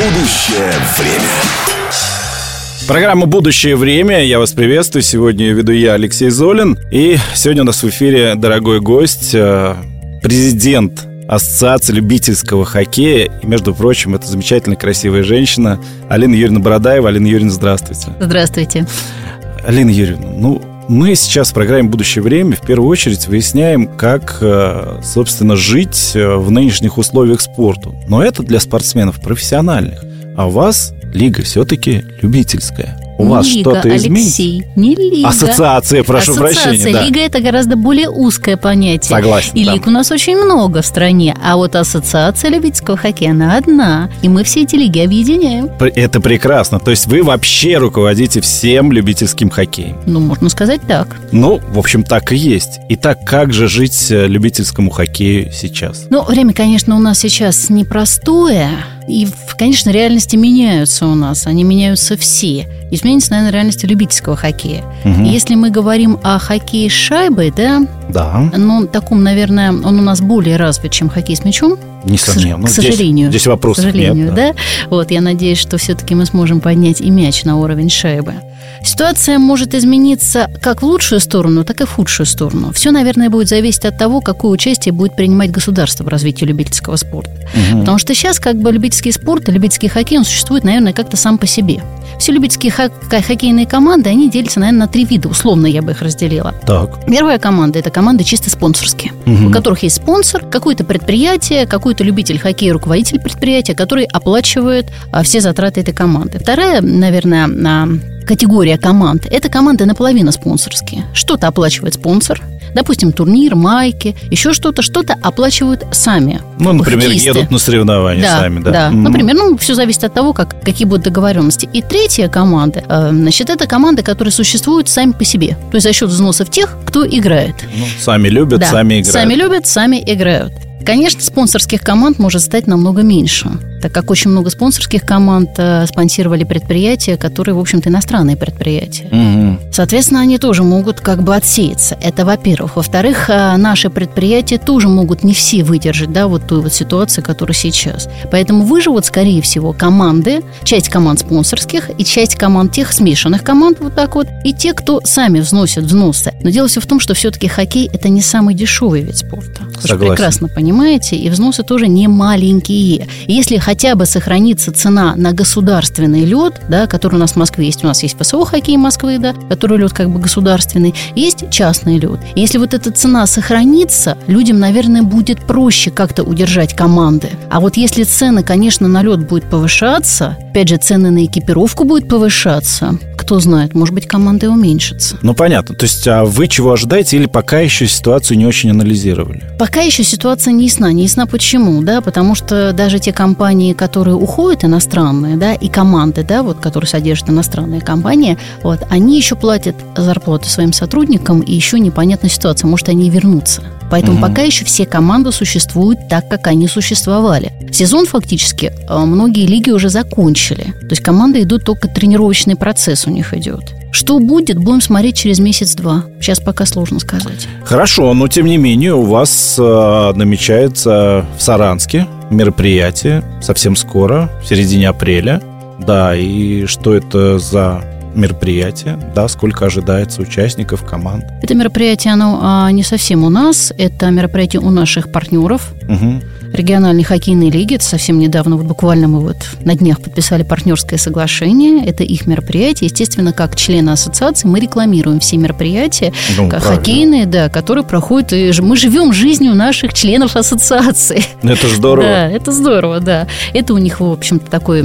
Будущее время. Программа «Будущее время». Я вас приветствую. Сегодня веду я, Алексей Золин. И сегодня у нас в эфире дорогой гость, э, президент Ассоциации любительского хоккея. И, между прочим, это замечательная, красивая женщина Алина Юрьевна Бородаева. Алина Юрьевна, здравствуйте. Здравствуйте. Алина Юрьевна, ну, мы сейчас в программе «Будущее время» в первую очередь выясняем, как, э, собственно, жить э, в нынешних условиях спорту. Но это для спортсменов профессиональных. А у вас лига все-таки любительская. У не вас что-то изменится? Алексей, не лига. Ассоциация, прошу Ассоциация. прощения. да. Лига это гораздо более узкое понятие. Согласен, И да. лиг у нас очень много в стране. А вот ассоциация любительского хоккея, она одна. И мы все эти лиги объединяем. Это прекрасно. То есть вы вообще руководите всем любительским хоккеем. Ну, можно сказать так. Ну, в общем, так и есть. Итак, как же жить э, любительскому хоккею сейчас? Ну, время, конечно, у нас сейчас непростое. И, конечно, реальности меняются у нас. Они меняются все. Изменится, наверное, реальность любительского хоккея. Мгм. Если мы говорим о хоккее с шайбой, да, Да, ну, таком, наверное, он у нас более развит, чем хоккей с мячом. Несомненно. к Ну, здесь- сожалению. Здесь, К вопросов сожалению, нет. да. Вот, я надеюсь, что все-таки мы сможем поднять и мяч на уровень шайбы. Ситуация может измениться как в лучшую сторону, так и в худшую сторону. Все, наверное, будет зависеть от того, какое участие будет принимать государство в развитии любительского спорта. Мгм. Потому что сейчас как бы любительский спорт любительский хоккей, он существует, наверное, как-то сам по себе. Все любительские хок- хоккейные команды, они делятся, наверное, на три вида. Условно я бы их разделила. Так. Первая команда – это команды чисто спонсорские, Мгм. у которых есть спонсор, какое-то предприятие, какой-то любитель хоккея, руководитель предприятия, который оплачивает а, все затраты этой команды. Вторая, наверное, а, категория команд – это команды наполовину спонсорские. Что-то оплачивает спонсор, допустим, турнир, майки, еще что-то, что-то оплачивают сами. Ну, например, хоккеисты. едут на соревнования Да, сами, да. да. Мгм. Например, ну, все зависит от того, как, какие будут договоренности. И третья команда, э, значит, это команды, которые существуют сами по себе. То есть за счет взносов тех, кто играет. Ну, сами любят, Да, сами играют. Сами любят, сами играют. Конечно, спонсорских команд может стать намного меньше, так как очень много спонсорских команд э, спонсировали предприятия, которые, в общем-то, иностранные предприятия. Мгм. Соответственно, они тоже могут как бы отсеяться. Это во-первых. Во-вторых, э, наши предприятия тоже могут не все выдержать, да, вот ту вот ситуацию, которая сейчас. Поэтому выживут, скорее всего, команды, часть команд спонсорских и часть команд тех смешанных команд, вот так вот, и те, кто сами взносят взносы. Но дело все в том, что все-таки хоккей – это не самый дешевый вид спорта. Согласен. прекрасно понимаете, и взносы тоже не маленькие. Если хотя бы сохранится цена на государственный лед, да, который у нас в Москве есть, у нас есть ФСО хоккей Москвы, да, который лед как бы государственный, есть частный лед. Если вот эта цена сохранится, людям, наверное, будет проще как-то удержать команды. А вот если цены, конечно, на лед будет повышаться, опять же, цены на экипировку будут повышаться, кто знает, может быть, команды уменьшатся. Ну, понятно. То есть, а вы чего ожидаете или пока еще ситуацию не очень анализировали? Пока еще ситуация не ясна. Не ясна почему, да, потому что даже те компании, которые уходят, иностранные, да, и команды, да, вот, которые содержат иностранные компании, вот, они еще платят зарплату своим сотрудникам, и еще непонятна ситуация, может, они вернутся. Поэтому Мгм. пока еще все команды существуют так, как они существовали. Сезон фактически э, многие лиги уже закончили. То есть команды идут только тренировочный процесс у них идет. Что будет, будем смотреть через месяц-два. Сейчас пока сложно сказать. Хорошо, но тем не менее у вас э, намечается в Саранске мероприятие совсем скоро, в середине апреля. Да, и что это за мероприятие? Да, сколько ожидается участников команд? Это мероприятие, оно а, не совсем у нас, это мероприятие у наших партнеров Мгм. Региональной хоккейной лиги. Это совсем недавно, вот буквально мы вот на днях подписали партнерское соглашение. Это их мероприятие. Естественно, как члены ассоциации мы рекламируем все мероприятия Ну, правильно. хоккейные, да, которые проходят. и мы живем жизнью наших членов ассоциации. Это здорово. Да, это здорово, да. Это у них, в общем-то, такой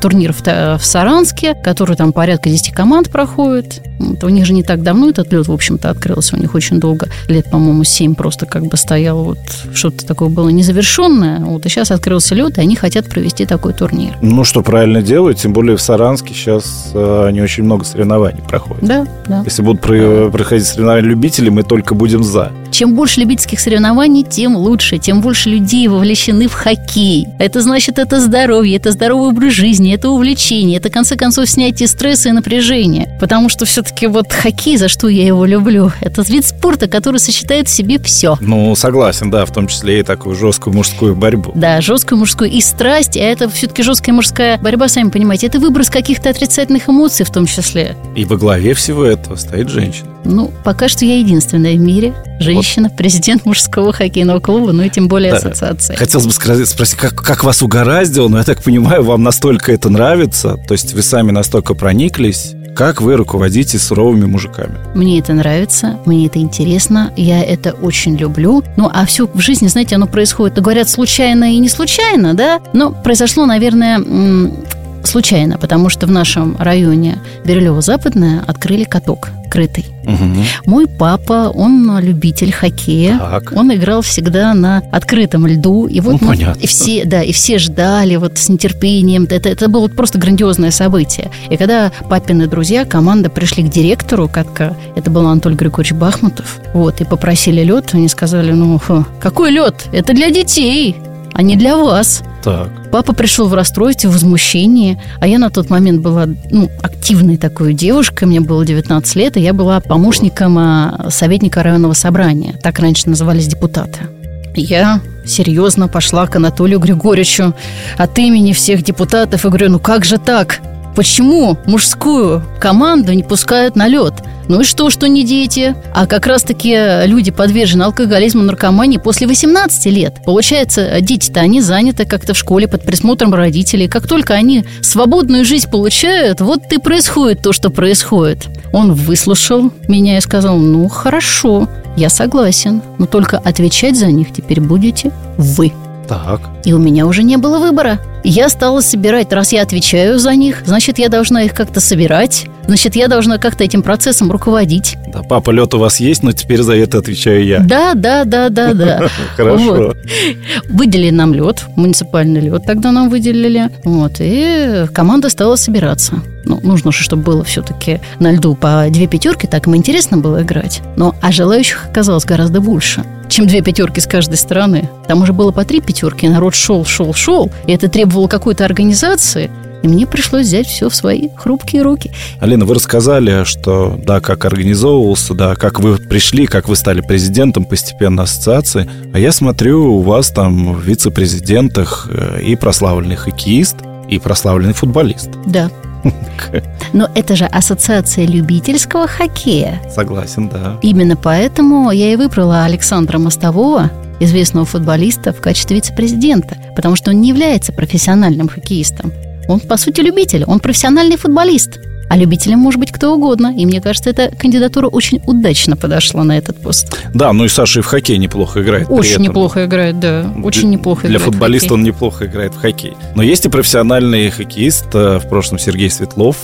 турнир в, в Саранске, который там порядка 10 команд проходит. Вот, у них же не так давно этот лед, в общем-то, открылся. У них очень долго, лет, по-моему, 7 просто как бы стоял вот что-то такое было незавершенное. Вот, и сейчас открылся лед, и они хотят провести такой турнир. Ну, что правильно делают, тем более в Саранске сейчас э, не очень много соревнований проходит. Да, да. Если будут про- проходить соревнования любителей, мы только будем за. Чем больше любительских соревнований, тем лучше, тем больше людей вовлечены в хоккей. Это значит, это здоровье, это здоровый образ жизни, это увлечение, это, в конце концов, снятие стресса и напряжения. Потому что все-таки вот хоккей, за что я его люблю, это вид спорта, который сочетает в себе все. Ну, согласен, да, в том числе и такую жесткую мужскую борьбу. Да, жесткую мужскую и страсть, а это все-таки жесткая мужская борьба, сами понимаете, это выброс каких-то отрицательных эмоций в том числе. И во главе всего этого стоит женщина. Ну, пока что я единственная в мире женщина, вот. президент мужского хоккейного клуба, ну и тем более да. ассоциации. Хотелось бы спросить, как, как вас угораздило, но я так понимаю, вам настолько это нравится, то есть вы сами настолько прониклись, как вы руководите суровыми мужиками? Мне это нравится, мне это интересно, я это очень люблю. Ну, а все в жизни, знаете, оно происходит, говорят, случайно и не случайно, да? Но произошло, наверное, случайно, потому что в нашем районе Бирюлево-Западное открыли каток крытый. Угу. Мой папа, он любитель хоккея. Так. Он играл всегда на открытом льду. И вот ну, мы, и все, да, и все ждали вот с нетерпением. Это, это было просто грандиозное событие. И когда папины друзья, команда пришли к директору катка, это был Анатолий Григорьевич Бахмутов, вот, и попросили лед, они сказали, ну, какой лед? Это для детей, а не для вас. Так. Папа пришел в расстройстве, в возмущении, а я на тот момент была ну, активной такой девушкой, мне было 19 лет, и я была помощником а, советника районного собрания. Так раньше назывались депутаты. Я серьезно пошла к Анатолию Григорьевичу от имени всех депутатов и говорю, ну как же так? Почему мужскую команду не пускают на лед? Ну и что, что не дети? А как раз-таки люди подвержены алкоголизму, наркомании после 18 лет. Получается, дети-то они заняты как-то в школе под присмотром родителей. Как только они свободную жизнь получают, вот и происходит то, что происходит. Он выслушал меня и сказал, ну хорошо, я согласен, но только отвечать за них теперь будете вы. Так. И у меня уже не было выбора. Я стала собирать, раз я отвечаю за них, значит, я должна их как-то собирать, значит, я должна как-то этим процессом руководить. Да, папа, лед у вас есть, но теперь за это отвечаю я. Да, да, да, да, да. Хорошо. Выделили нам лед, муниципальный лед тогда нам выделили. Вот, и команда стала собираться. Ну, нужно же, чтобы было все-таки на льду по две пятерки, так им интересно было играть. Но а желающих оказалось гораздо больше чем две пятерки с каждой стороны. Там уже было по три пятерки, народ шел, шел, шел, и это требовало какой-то организации. И мне пришлось взять все в свои хрупкие руки. Алина, вы рассказали, что да, как организовывался, да, как вы пришли, как вы стали президентом постепенно ассоциации. А я смотрю, у вас там в вице-президентах э, и прославленный хоккеист, и прославленный футболист. Да. Но это же ассоциация любительского хоккея. Согласен, да. Именно поэтому я и выбрала Александра Мостового, известного футболиста, в качестве вице-президента, потому что он не является профессиональным хоккеистом. Он, по сути, любитель, он профессиональный футболист – а любителям может быть кто угодно. И мне кажется, эта кандидатура очень удачно подошла на этот пост. Да, ну и Саша и в хоккей неплохо играет. Очень неплохо играет, да. Очень неплохо Для футболиста он неплохо играет в хоккей. Но есть и профессиональный хоккеист, э, в прошлом Сергей Светлов.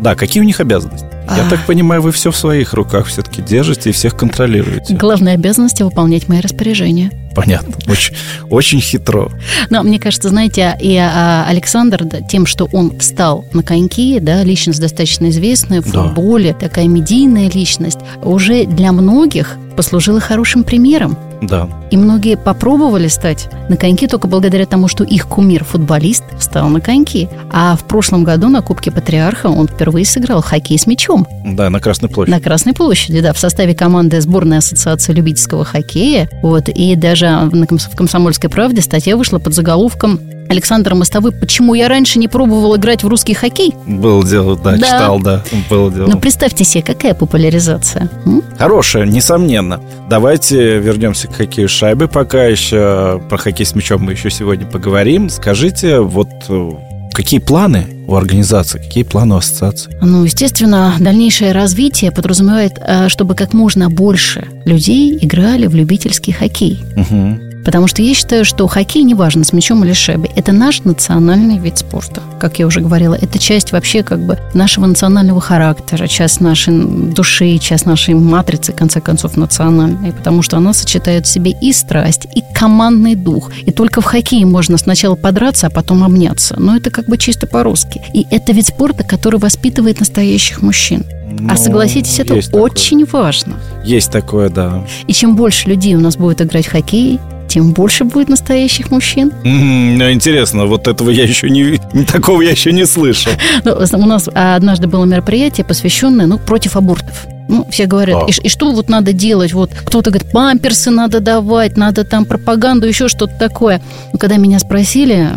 Да, какие у них обязанности? Я так понимаю, вы все в своих руках все-таки держите и всех контролируете. Главная обязанность – выполнять мои распоряжения. Понятно. Очень, очень хитро. Но мне кажется, знаете, и а, Александр тем, что он встал на коньки, да, личность достаточно известная в да. футболе, такая медийная личность, уже для многих послужила хорошим примером. Да. И многие попробовали стать на коньки только благодаря тому, что их кумир, футболист, встал на коньки. А в прошлом году на Кубке Патриарха он впервые сыграл хоккей с мячом. Да, на Красной площади. На Красной площади, да, в составе команды сборной ассоциации любительского хоккея. Вот, и даже в «Комсомольской правде» статья вышла под заголовком Александр Мостовой, почему я раньше не пробовал играть в русский хоккей? Было дело, да, да. читал, да, было дело. Ну, представьте себе, какая популяризация. М? Хорошая, несомненно. Давайте вернемся к хоккею шайбы пока еще. Про хоккей с мячом мы еще сегодня поговорим. Скажите, вот э, Какие планы у организации, какие планы у ассоциации? Ну, естественно, дальнейшее развитие подразумевает, э, чтобы как можно больше людей играли в любительский хоккей. Угу. Потому что я считаю, что хоккей, неважно, с мячом или шайбой, это наш национальный вид спорта. Как я уже говорила, это часть вообще как бы нашего национального характера, часть нашей души, часть нашей матрицы, в конце концов, национальной. Потому что она сочетает в себе и страсть, и командный дух. И только в хоккее можно сначала подраться, а потом обняться. Но это как бы чисто по-русски. И это вид спорта, который воспитывает настоящих мужчин. Ну, а согласитесь, это есть такое. очень важно. Есть такое, да. И чем больше людей у нас будет играть в хоккей, тем больше будет настоящих мужчин. Ну, интересно, вот этого я еще не... Такого я еще не слышал. Ну, у нас однажды было мероприятие, посвященное ну, против абортов. Ну, все говорят, А. и, и что вот надо делать? Вот кто-то говорит, памперсы надо давать, надо там пропаганду, еще что-то такое. Но когда меня спросили,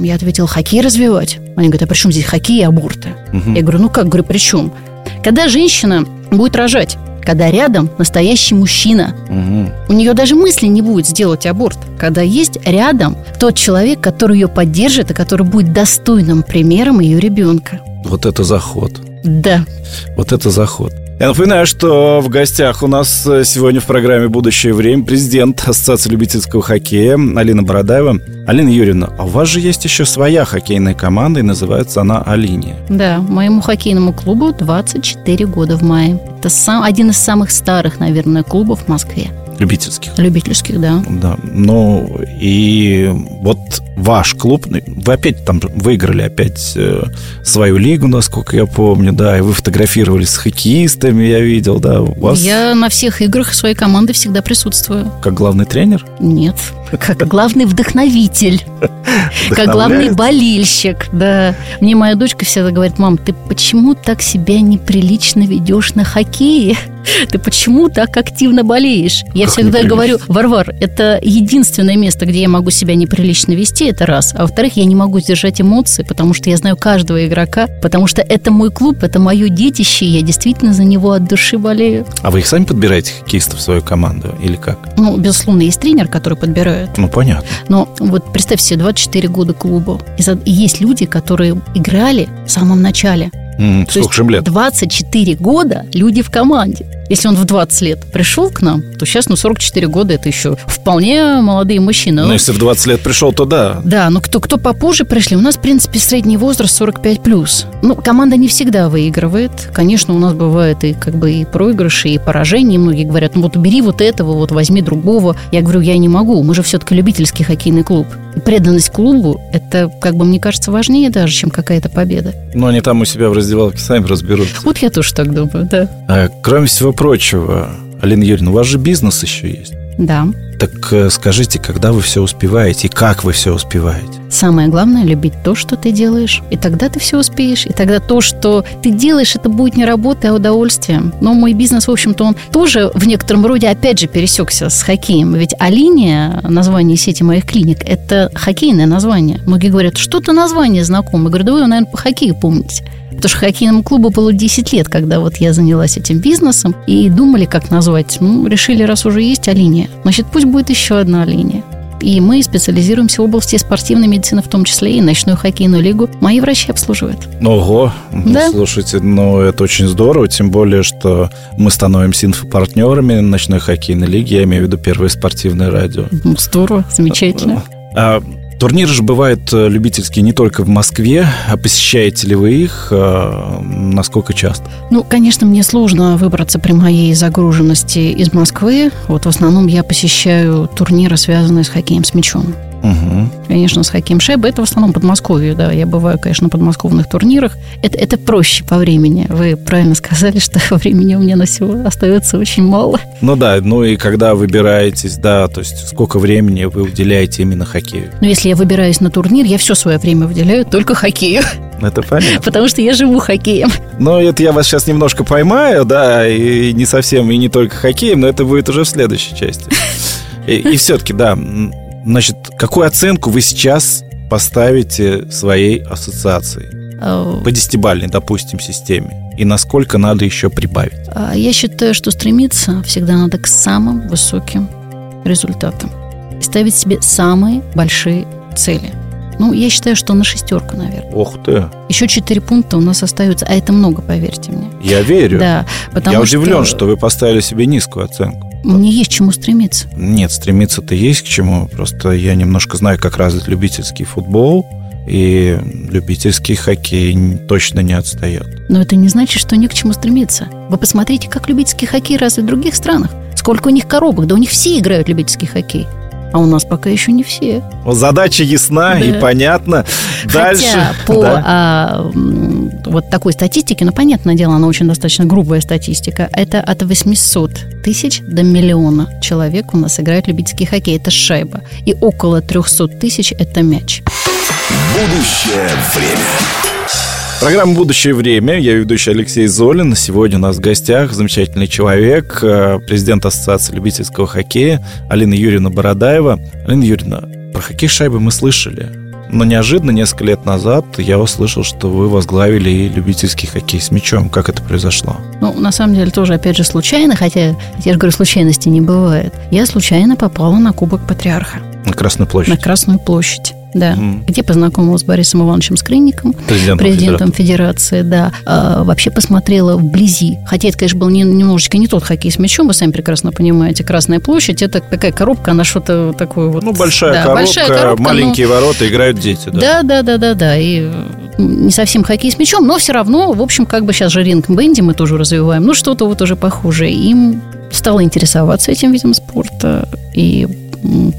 я ответила, хоккей развивать. Они говорят, а при чем здесь хоккей и аборты? Мгм. Я говорю, ну как, говорю, при чем? Когда женщина будет рожать, когда рядом настоящий мужчина, Мгм. у нее даже мысли не будет сделать аборт, когда есть рядом тот человек, который ее поддержит и который будет достойным примером ее ребенка. Вот это заход. Да. Вот это заход. Я напоминаю, что в гостях у нас э, сегодня в программе «Будущее время» президент Ассоциации любительского хоккея Алина Бородаева. Алина Юрьевна, а у вас же есть еще своя хоккейная команда, и называется она «Алиния». Да, моему хоккейному клубу 24 года в мае. Это сам, один из самых старых, наверное, клубов в Москве. Любительских. Любительских, да. Да, ну и вот ваш клуб, ну, вы опять там выиграли опять э, свою лигу, насколько я помню, да, и вы фотографировались с хоккеистами, я видел, да, у вас Я на всех играх своей команды всегда присутствую. как главный тренер. Нет, как главный вдохновитель. Как главный болельщик, да. Мне моя дочка всегда говорит, мам, ты почему так себя неприлично ведешь на хоккее? Ты почему так активно болеешь? Я всегда говорю, Варвар, это единственное место, где я могу себя неприлично вести, это раз. А во-вторых, я не могу сдержать эмоции, потому что я знаю каждого игрока, потому что это мой клуб, это мое детище, и я действительно за него от души болею. А вы их сами подбираете, хоккеистов, в свою команду, или как? Ну, безусловно, есть тренер, который подбирает. Ну, понятно. Но вот представь себе, 24 года клубу. И есть люди, которые играли в самом начале. М, То Сколько же лет? 24 года люди в команде. Если он в 20 лет пришел к нам, то сейчас, ну, 44 года, это еще вполне молодые мужчины. Ну, если в 20 лет пришел, то да. Да, но кто, кто попозже пришли, у нас, в принципе, средний возраст 45 плюс. Ну, команда не всегда выигрывает. Конечно, у нас бывает и как бы и проигрыши, и поражения. И Многие говорят, ну вот убери вот этого, вот возьми другого. Я говорю, я не могу. Мы же все-таки любительский хоккейный клуб. И преданность клубу, это, как бы, мне кажется, важнее даже, чем какая-то победа. Но они там у себя в раздевалке сами разберутся. Вот я тоже так думаю, да. А, кроме всего прочего, Алина Юрьевна, у вас же бизнес еще есть. Да. Так э, скажите, когда вы все успеваете и как вы все успеваете? Самое главное – любить то, что ты делаешь. И тогда ты все успеешь. И тогда то, что ты делаешь, это будет не работа, а удовольствие. Но мой бизнес, в общем-то, он тоже в некотором роде, опять же, пересекся с хоккеем. Ведь Алиния, название сети моих клиник, это хоккейное название. Многие говорят, что-то название знакомое. Я говорю, да вы, наверное, по хоккею помните. Потому что хоккейному клубу было 10 лет, когда вот я занялась этим бизнесом, и думали, как назвать. Ну, решили, раз уже есть Алиния, значит, пусть будет еще одна линия. И мы специализируемся в области спортивной медицины, в том числе и ночную хоккейную лигу. Мои врачи обслуживают. Ого, ну, Да. слушайте, ну это очень здорово, тем более, что мы становимся инфопартнерами ночной хоккейной лиги, я имею в виду первое спортивное радио. Ну, здорово, замечательно. А турниры же бывают э, любительские не только в Москве, а посещаете ли вы их, а, насколько часто? Ну, конечно, мне сложно выбраться при моей загруженности из Москвы. Вот в основном я посещаю турниры, связанные с хоккеем с мячом. Угу. Конечно, с хоккеем шайбы. Это в основном Подмосковье, да. Я бываю, конечно, на подмосковных турнирах. Это, это проще по времени. Вы правильно сказали, что времени у меня на все остается очень мало. Ну да, ну и когда выбираетесь, да, то есть сколько времени вы уделяете именно хоккею? Но если я выбираюсь на турнир, я все свое время выделяю только хоккею. Это понятно. Потому что я живу хоккеем. Но это я вас сейчас немножко поймаю, да, и не совсем, и не только хоккеем, но это будет уже в следующей части. И, и все-таки, да, значит, какую оценку вы сейчас поставите своей ассоциации? А, По десятибалльной, допустим, системе. И насколько надо еще прибавить? а Я считаю, что стремиться всегда надо к самым высоким результатам. И ставить себе самые большие цели. Ну, я считаю, что на шестерку, наверное. Ох ты, Еще четыре пункта у нас остаются, а это много, поверьте мне. я верю. Да, потому я удивлен, что... вы поставили себе низкую оценку. Мне есть к чему стремиться. Нет, стремиться-то есть к чему. Просто я немножко знаю, как развит любительский футбол. И любительский хоккей точно не отстает. Но это не значит, что не к чему стремиться. Вы посмотрите, как любительский хоккей развит в других странах. Сколько у них коробок, да у них все играют любительский хоккей. А у нас пока еще не все. Задача ясна да. и понятна. Дальше. Хотя по да. а, вот такой статистике, ну, понятное дело, она очень достаточно грубая статистика, это от 800 тысяч до миллиона человек у нас играют любительский хоккей. Это шайба. И около 300 тысяч – это мяч. Будущее время. Программа «Будущее время». Я ведущий Алексей Золин. Сегодня у нас в гостях замечательный человек, э, президент Ассоциации любительского хоккея Алина Юрьевна Бородаева. Алина Юрьевна, про хоккей шайбы мы слышали. Но неожиданно, несколько лет назад, я услышал, что вы возглавили и любительский хоккей с мячом. Как это произошло? Ну, на самом деле, тоже, опять же, случайно, хотя, я же говорю, случайности не бывает. Я случайно попала на Кубок Патриарха. На Красную площадь? На Красную площадь да, mm. где познакомилась с Борисом Ивановичем Скрынником, президентом, президентом Федерации, да, а, вообще посмотрела вблизи. Хотя это, конечно, был не, немножечко не тот хоккей с мячом, вы сами прекрасно понимаете. Красная площадь, это такая коробка, она что-то такое вот... Ну, большая, да, коробка, большая коробка, маленькие но... ворота, играют дети, да? Да, да, да, да, да, и не совсем хоккей с мячом, но все равно, в общем, как бы сейчас же ринг бенди мы тоже развиваем, ну, что-то вот уже похожее. Им стала интересоваться этим видом спорта, и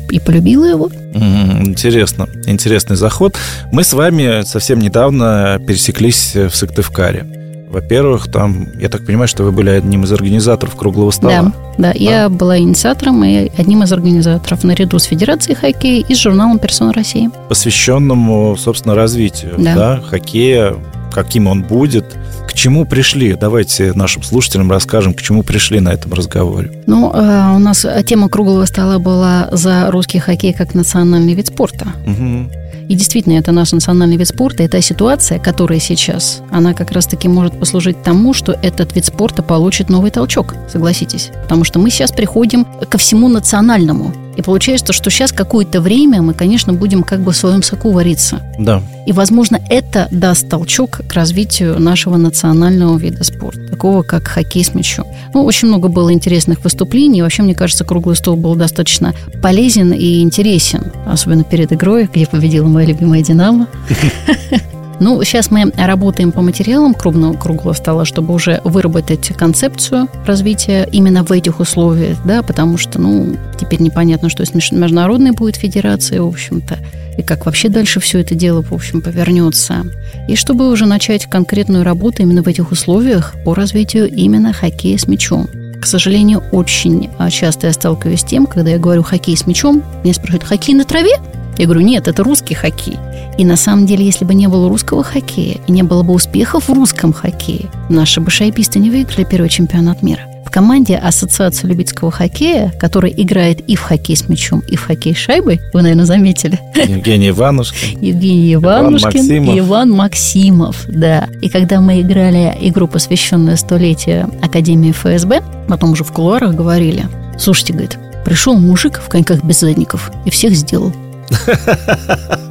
и полюбила его. Интересно, интересный заход. Мы с вами совсем недавно пересеклись в Сыктывкаре. Во-первых, там, я так понимаю, что вы были одним из организаторов круглого стола. Да, да, я была инициатором и одним из организаторов наряду с Федерацией хоккея и с журналом «Персона России». Посвященному, собственно, развитию да. Да, хоккея, каким он будет, к чему пришли? Давайте нашим слушателям расскажем, к чему пришли на этом разговоре. Ну, э, у нас тема круглого стола была за русский хоккей как национальный вид спорта. Угу. И действительно, это наш национальный вид спорта. Это ситуация, которая сейчас, она как раз-таки может послужить тому, что этот вид спорта получит новый толчок, согласитесь. Потому что мы сейчас приходим ко всему национальному. И получается, что сейчас какое-то время мы, конечно, будем как бы в своем соку вариться. Да. И, возможно, это даст толчок к развитию нашего национального вида спорта, такого как хоккей с мячом. Ну, очень много было интересных выступлений. Вообще, мне кажется, круглый стол был достаточно полезен и интересен, особенно перед игрой, где победила моя любимая «Динамо». Ну, сейчас мы работаем по материалам крупного круглого стола, чтобы уже выработать концепцию развития именно в этих условиях, да, потому что, ну, теперь непонятно, что с международной будет федерацией, в общем-то, и как вообще дальше все это дело, в общем, повернется. И чтобы уже начать конкретную работу именно в этих условиях по развитию именно хоккея с мячом. К сожалению, очень часто я сталкиваюсь с тем, когда я говорю хоккей с мячом, меня спрашивают, хоккей на траве? Я говорю, нет, это русский хоккей. И на самом деле, если бы не было русского хоккея и не было бы успехов в русском хоккее, наши бы шайбисты не выиграли первый чемпионат мира. В команде Ассоциации любительского хоккея, которая играет и в хоккей с мячом, и в хоккей с шайбой, вы, наверное, заметили. Евгений Иванушкин. Евгений Иванушкин Иван и Иван Максимов, да. И когда мы играли игру, посвященную столетию Академии ФСБ, потом уже в кулуарах говорили, слушайте, говорит, пришел мужик в коньках без задников и всех сделал.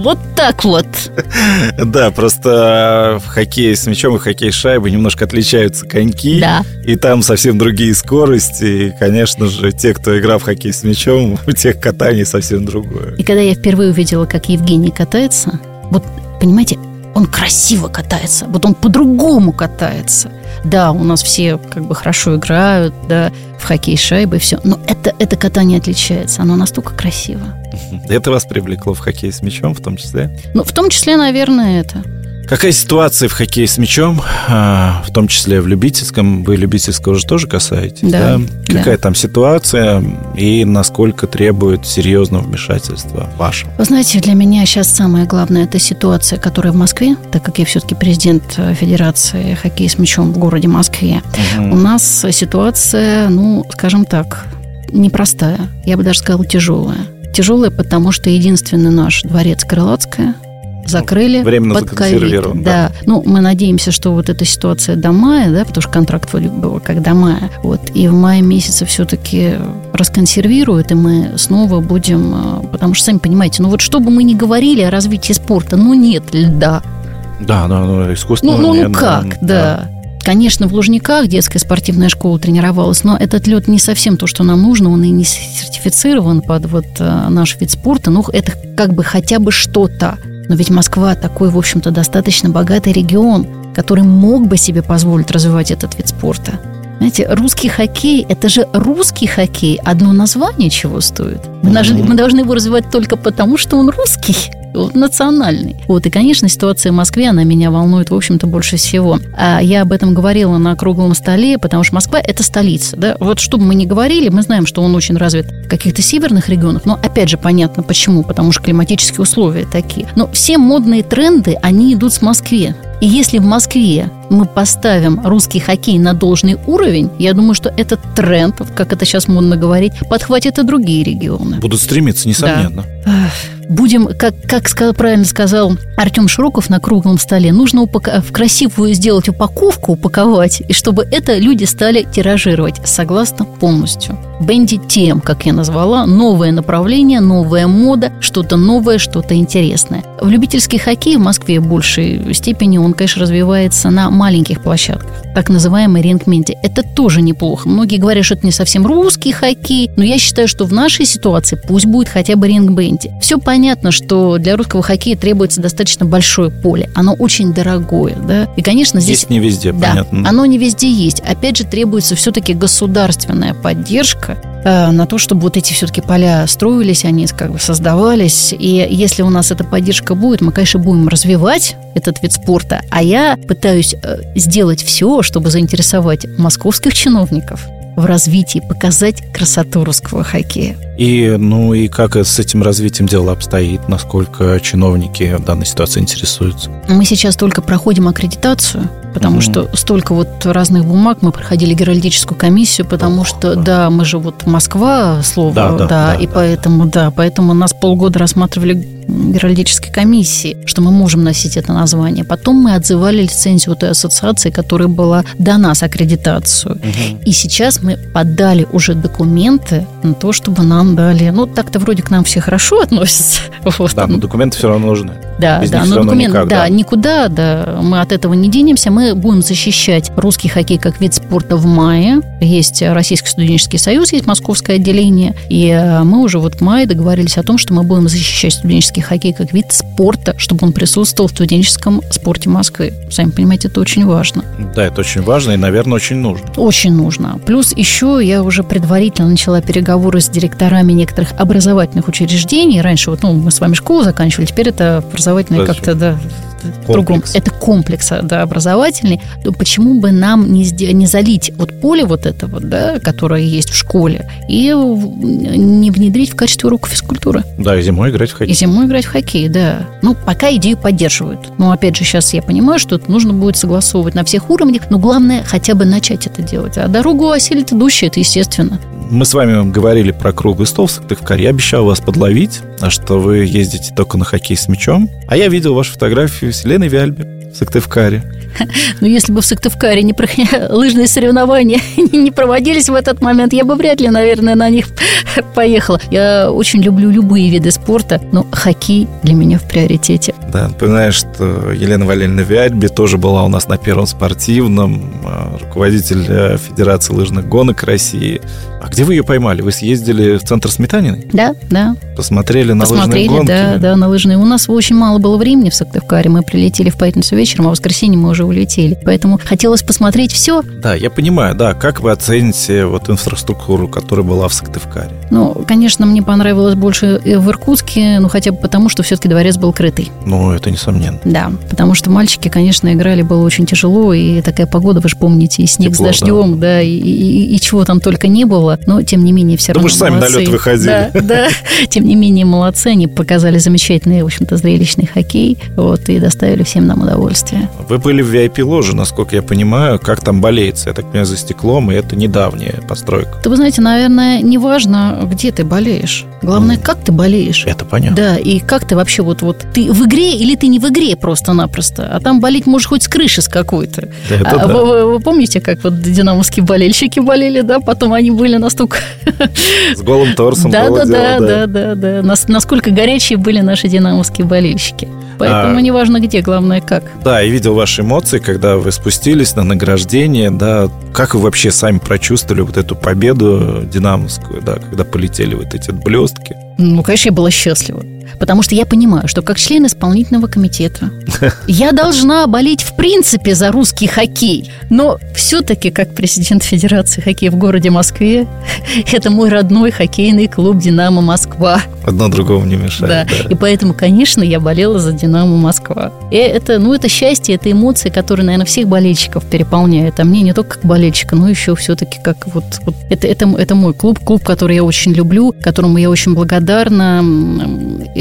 Вот так вот. Да, просто в хоккее с мячом и хоккей с шайбой немножко отличаются коньки. Да. И там совсем другие скорости. И, конечно же, те, кто играл в хоккей с мячом, у тех катание совсем другое. И когда я впервые увидела, как Евгений катается, вот, понимаете, он красиво катается, вот он по-другому катается. Да, у нас все как бы хорошо играют, да, в хоккей с шайбой, все, но это, это катание отличается, оно настолько красиво. Это вас привлекло в хоккей с мячом в том числе? Ну, в том числе, наверное, это. Какая ситуация в хоккее с мячом, а, в том числе в любительском? Вы любительского же тоже касаетесь, да? да? Какая да. там ситуация и насколько требует серьезного вмешательства вашего? Вы знаете, для меня сейчас самое главное – это ситуация, которая в Москве, так как я все-таки президент Федерации хоккея с мячом в городе Москве. Угу. У нас ситуация, ну, скажем так, непростая, я бы даже сказала тяжелая. Тяжелая, потому что единственный наш дворец Крылатская – закрыли Временно под ковид. Да. да. Ну, мы надеемся, что вот эта ситуация до мая, да, потому что контракт был как до мая. Вот. И в мае месяце все-таки расконсервируют, и мы снова будем... А, потому что, сами понимаете, ну вот что бы мы ни говорили о развитии спорта, ну нет льда. Да, ну, ну искусственно Ну, ну, ну как, да. да. Конечно, в Лужниках детская спортивная школа тренировалась, но этот лед не совсем то, что нам нужно, он и не сертифицирован под вот э, наш вид спорта, ну, это как бы хотя бы что-то. Но ведь Москва такой, в общем-то, достаточно богатый регион, который мог бы себе позволить развивать этот вид спорта. Знаете, русский хоккей – это же русский хоккей. Одно название чего стоит? Мы, должны, мы должны его развивать только потому, что он русский национальный. Вот, и, конечно, ситуация в Москве, она меня волнует, в общем-то, больше всего. А я об этом говорила на круглом столе, потому что Москва – это столица, да. Вот что бы мы ни говорили, мы знаем, что он очень развит в каких-то северных регионах, но, опять же, понятно почему, потому что климатические условия такие. Но все модные тренды, они идут с Москвы. И если в Москве мы поставим русский хоккей на должный уровень, я думаю, что этот тренд, как это сейчас модно говорить, подхватит и другие регионы. Будут стремиться, несомненно. Да будем, как, как сказал, правильно сказал Артем Широков на круглом столе, нужно упака- в красивую сделать упаковку, упаковать, и чтобы это люди стали тиражировать. Согласна полностью. Бенди тем, как я назвала, новое направление, новая мода, что-то новое, что-то интересное. В любительский хоккей в Москве в большей степени он, конечно, развивается на маленьких площадках, так называемый ринг-менти. Это тоже неплохо. Многие говорят, что это не совсем русский хоккей, но я считаю, что в нашей ситуации пусть будет хотя бы ринг-бенти. Все понятно, что для русского хоккея требуется достаточно большое поле. Оно очень дорогое, да. И, конечно, здесь... Есть не везде, да, понятно. оно не везде есть. Опять же, требуется все-таки государственная поддержка Э, на то, чтобы вот эти все-таки поля строились, они как бы создавались. И если у нас эта поддержка будет, мы, конечно, будем развивать этот вид спорта. А я пытаюсь э, сделать все, чтобы заинтересовать московских чиновников в развитии, показать красоту русского хоккея. И, ну, и как с этим развитием дело обстоит? Насколько чиновники в данной ситуации интересуются? Мы сейчас только проходим аккредитацию потому mm что столько вот разных бумаг мы проходили геральдическую комиссию, потому Ох, что да. да, мы же вот Москва слово, да, да, да, да и да. поэтому да, поэтому нас полгода рассматривали геральдической комиссии, что мы можем носить это название. Потом мы отзывали лицензию той ассоциации, которая была до нас аккредитацию. Угу. И сейчас мы подали уже документы на то, чтобы нам дали. Ну, так-то вроде к нам все хорошо относятся. Вот. Да, но документы все равно нужны. Да, Без да, но документы, никак, да, да, никуда, да, мы от этого не денемся. Мы будем защищать русский хоккей как вид спорта в мае. Есть Российский студенческий союз, есть московское отделение. И э, мы уже вот в мае договорились о том, что мы будем защищать студенческий хоккей как вид спорта, чтобы он присутствовал в студенческом спорте Москвы. Сами понимаете, это очень важно. Да, это очень важно и, наверное, очень нужно. Очень нужно. Плюс еще я уже предварительно начала переговоры с директорами некоторых образовательных учреждений. Раньше вот, ну, мы с вами школу заканчивали, теперь это образовательное как-то, да. Другом. Это комплекс да, образовательный. То почему бы нам не, не залить вот поле вот этого, да, которое есть в школе, и не внедрить в качестве урока физкультуры? Да, и зимой играть в хоккей. И зимой играть в хоккей, да. Ну, пока идею поддерживают. Но, опять же, сейчас я понимаю, что это нужно будет согласовывать на всех уровнях, но главное хотя бы начать это делать. А дорогу осилит идущий, это естественно. Мы с вами говорили про круглый стол в Сыктывкаре. Я обещал вас подловить, а что вы ездите только на хоккей с мячом. А я видел вашу фотографию с Еленой Вяльби в Сыктывкаре. Ну, если бы в Сыктывкаре не, лыжные соревнования не проводились в этот момент, я бы вряд ли, наверное, на них поехала. Я очень люблю любые виды спорта, но хоккей для меня в приоритете. Да, напоминаю, что Елена Валерьевна Вяльби тоже была у нас на первом спортивном, а, руководитель э, Федерации лыжных гонок России. А где вы ее поймали? Вы съездили в центр Сметаниной? Да, да. Посмотрели на Посмотрели, лыжные гонки? да, да, на лыжные. У нас очень мало было времени в Сыктывкаре. Мы прилетели в пятницу вечером, а в воскресенье мы уже улетели. Поэтому хотелось посмотреть все. Да, я понимаю, да. Как вы оцените вот инфраструктуру, которая была в Сыктывкаре? Ну, конечно, мне понравилось больше в Иркутске, ну, хотя бы потому, что все-таки дворец был крытый. Ну, это несомненно. Да, потому что мальчики, конечно, играли, было очень тяжело, и такая погода, вы же помните, и снег Тепло, с дождем, да, да и, и, и чего там только не было, но, тем не менее, все да равно вы же сами молодцы. на лед выходили. Да, да, тем не менее, молодцы, они показали замечательный, в общем-то, зрелищный хоккей, вот, и доставили всем нам удовольствие. Вы были в VIP-ложе, насколько я понимаю, как там болеется, я так понимаю, за стеклом, и это недавняя постройка. Да вы знаете, наверное, не важно, где ты болеешь. Главное, mm. как ты болеешь. Это понятно. Да, и как ты вообще вот, вот ты в игре или ты не в игре просто-напросто, а там болеть можешь хоть с крыши с какой-то. Это а, да. вы, вы, вы помните, как вот динамовские болельщики болели, да? Потом они были настолько... С голым торсом да, да, да, да, да, да, да. Насколько горячие были наши динамовские болельщики. Поэтому а, неважно где, главное как. Да, и видел ваши эмоции, когда вы спустились на награждение, да, как вы вообще сами прочувствовали вот эту победу динамовскую, да, когда полетели вот эти блестки? Ну, конечно, я была счастлива. Потому что я понимаю, что как член исполнительного комитета я должна болеть в принципе за русский хоккей. Но все-таки, как президент Федерации хоккея в городе Москве, это мой родной хоккейный клуб «Динамо Москва». Одно другому не мешает. Да. да. И поэтому, конечно, я болела за «Динамо Москва». И это, ну, это счастье, это эмоции, которые, наверное, всех болельщиков переполняют. А мне не только как болельщика, но еще все-таки как вот... вот это, это, это мой клуб, клуб, который я очень люблю, которому я очень благодарна.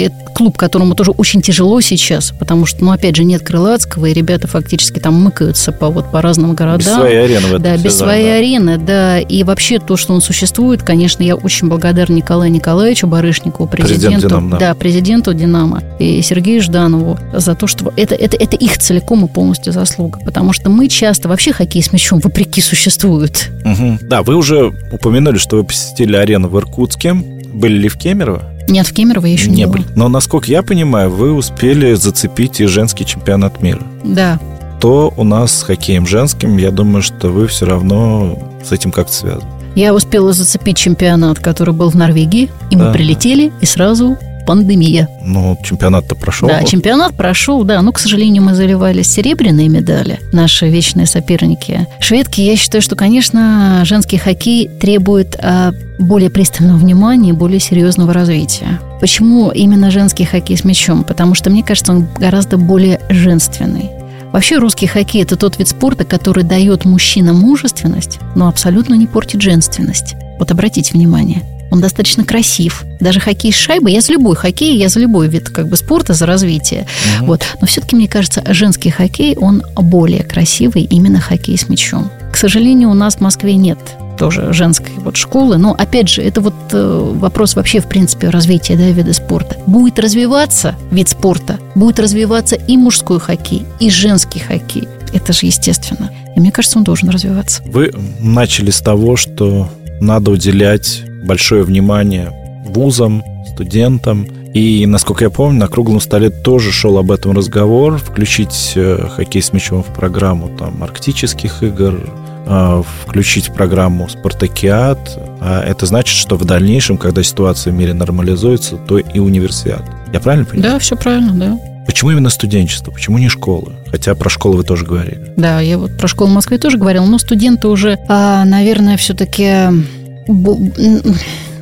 Это клуб, которому тоже очень тяжело сейчас, потому что, ну, опять же, нет Крылатского, и ребята фактически там мыкаются по, вот, по разным городам. Без своей арены в этом Да, без своей да. арены, да. И вообще то, что он существует, конечно, я очень благодарна Николаю Николаевичу Барышникову, президенту, Президент Динамо, да. да, президенту Динамо и Сергею Жданову за то, что это, это, это их целиком и полностью заслуга. Потому что мы часто, вообще хоккей с мячом вопреки существует. Угу. Да, вы уже упомянули, что вы посетили арену в Иркутске. Были ли в Кемерово? Нет, в Кемерово я еще не, не были. Но, насколько я понимаю, вы успели зацепить и женский чемпионат мира. Да. То у нас с хоккеем женским, я думаю, что вы все равно с этим как-то связаны. Я успела зацепить чемпионат, который был в Норвегии, и да. мы прилетели, и сразу пандемия. Ну, чемпионат-то прошел. Да, чемпионат прошел, да. Но, к сожалению, мы заливали серебряные медали, наши вечные соперники. Шведки, я считаю, что, конечно, женский хоккей требует а, более пристального внимания и более серьезного развития. Почему именно женский хоккей с мячом? Потому что, мне кажется, он гораздо более женственный. Вообще русский хоккей – это тот вид спорта, который дает мужчинам мужественность, но абсолютно не портит женственность. Вот обратите внимание. Он достаточно красив. Даже хоккей с шайбой, я за любой хоккей, я за любой вид как бы спорта, за развитие. Угу. Вот. Но все-таки, мне кажется, женский хоккей, он более красивый, именно хоккей с мячом. К сожалению, у нас в Москве нет тоже женской вот школы. Но, опять же, это вот э, вопрос вообще, в принципе, развития да, вида спорта. Будет развиваться вид спорта, будет развиваться и мужской хоккей, и женский хоккей. Это же естественно. И мне кажется, он должен развиваться. Вы начали с того, что надо уделять большое внимание вузам, студентам. И, насколько я помню, на круглом столе тоже шел об этом разговор. Включить э, хоккей с мячом в программу там, арктических игр, э, включить в программу «Спартакиад». А это значит, что в дальнейшем, когда ситуация в мире нормализуется, то и универсиад. Я правильно понимаю? Да, все правильно, да. Почему именно студенчество? Почему не школы? Хотя про школу вы тоже говорили. Да, я вот про школу в Москве тоже говорила, но студенты уже, а, наверное, все-таки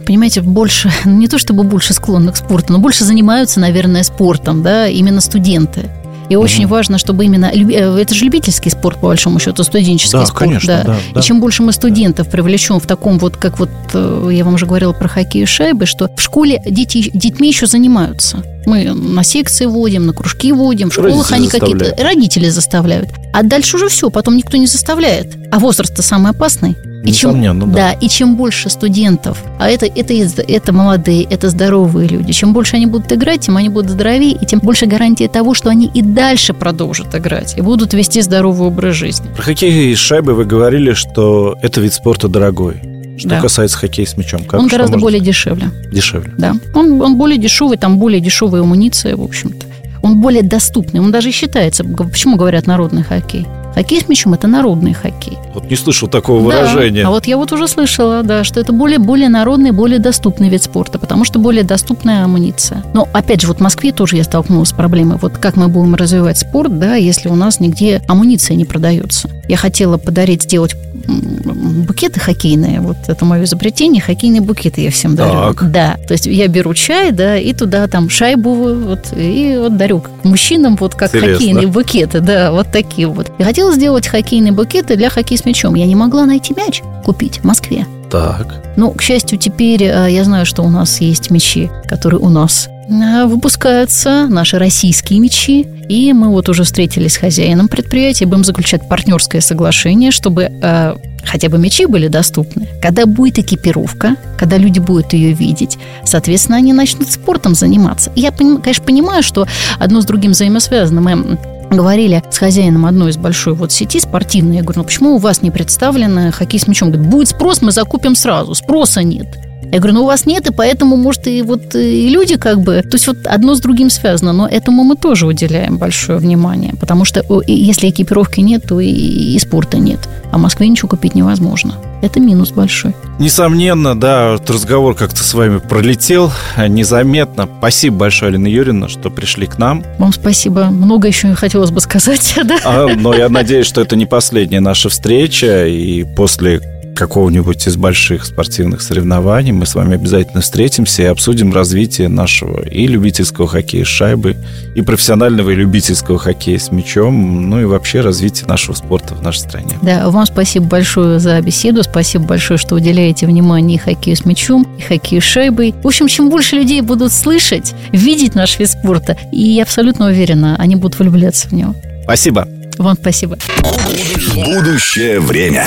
понимаете, больше, не то чтобы больше склонны к спорту, но больше занимаются, наверное, спортом, да, именно студенты. И угу. очень важно, чтобы именно... Э, это же любительский спорт, по большому счету, студенческий да, спорт. Конечно, да. Да, да. И чем больше мы студентов привлечем в таком вот, как вот э, я вам уже говорила про хоккей и шайбы, что в школе дети, детьми еще занимаются. Мы на секции водим, на кружки водим, в школах родители они какие-то... Родители заставляют. А дальше уже все, потом никто не заставляет. А возраст-то самый опасный. И чем, да. да, и чем больше студентов, а это, это, это молодые, это здоровые люди, чем больше они будут играть, тем они будут здоровее, и тем больше гарантия того, что они и дальше продолжат играть и будут вести здоровый образ жизни. Про хоккей и шайбы вы говорили, что это вид спорта дорогой. Что да. касается хоккея с мячом, как он гораздо более дешевле. Дешевле. Да, он, он более дешевый, там более дешевая амуниция, в общем-то. Он более доступный, он даже считается. Почему говорят народный хоккей? Хоккей с мячом – это народный хоккей. Вот не слышал такого да, выражения. А вот я вот уже слышала, да, что это более, более народный, более доступный вид спорта, потому что более доступная амуниция. Но, опять же, вот в Москве тоже я столкнулась с проблемой. Вот как мы будем развивать спорт, да, если у нас нигде амуниция не продается. Я хотела подарить, сделать букеты хоккейные. Вот это мое изобретение. Хоккейные букеты я всем дарю. Так. Да. То есть я беру чай, да, и туда там шайбу вот, и вот дарю мужчинам вот как Интересно. хоккейные букеты. Да, вот такие вот. Я хотела сделать хоккейные букеты для хоккея с мячом. Я не могла найти мяч купить в Москве. Так. Ну, к счастью, теперь э, я знаю, что у нас есть мячи, которые у нас э, выпускаются, наши российские мячи. И мы вот уже встретились с хозяином предприятия, будем заключать партнерское соглашение, чтобы э, хотя бы мячи были доступны. Когда будет экипировка, когда люди будут ее видеть, соответственно, они начнут спортом заниматься. я, конечно, понимаю, что одно с другим взаимосвязано. Мы говорили с хозяином одной из большой вот сети спортивной. Я говорю, ну почему у вас не представлено хоккей с мячом? Говорит, будет спрос, мы закупим сразу. Спроса нет. Я говорю, ну у вас нет, и поэтому, может, и вот и люди как бы... То есть вот одно с другим связано, но этому мы тоже уделяем большое внимание, потому что если экипировки нет, то и, и спорта нет. А в Москве ничего купить невозможно. Это минус большой. Несомненно, да, вот разговор как-то с вами пролетел незаметно. Спасибо большое, Алина Юрьевна, что пришли к нам. Вам спасибо. Много еще хотелось бы сказать, да? А, но я надеюсь, что это не последняя наша встреча, и после какого-нибудь из больших спортивных соревнований мы с вами обязательно встретимся и обсудим развитие нашего и любительского хоккея с шайбой, и профессионального и любительского хоккея с мячом, ну и вообще развитие нашего спорта в нашей стране. Да, вам спасибо большое за беседу, спасибо большое, что уделяете внимание и хоккею с мячом, и хоккею с шайбой. В общем, чем больше людей будут слышать, видеть наш вид спорта, и я абсолютно уверена, они будут влюбляться в него. Спасибо. Вам спасибо. Будущее время.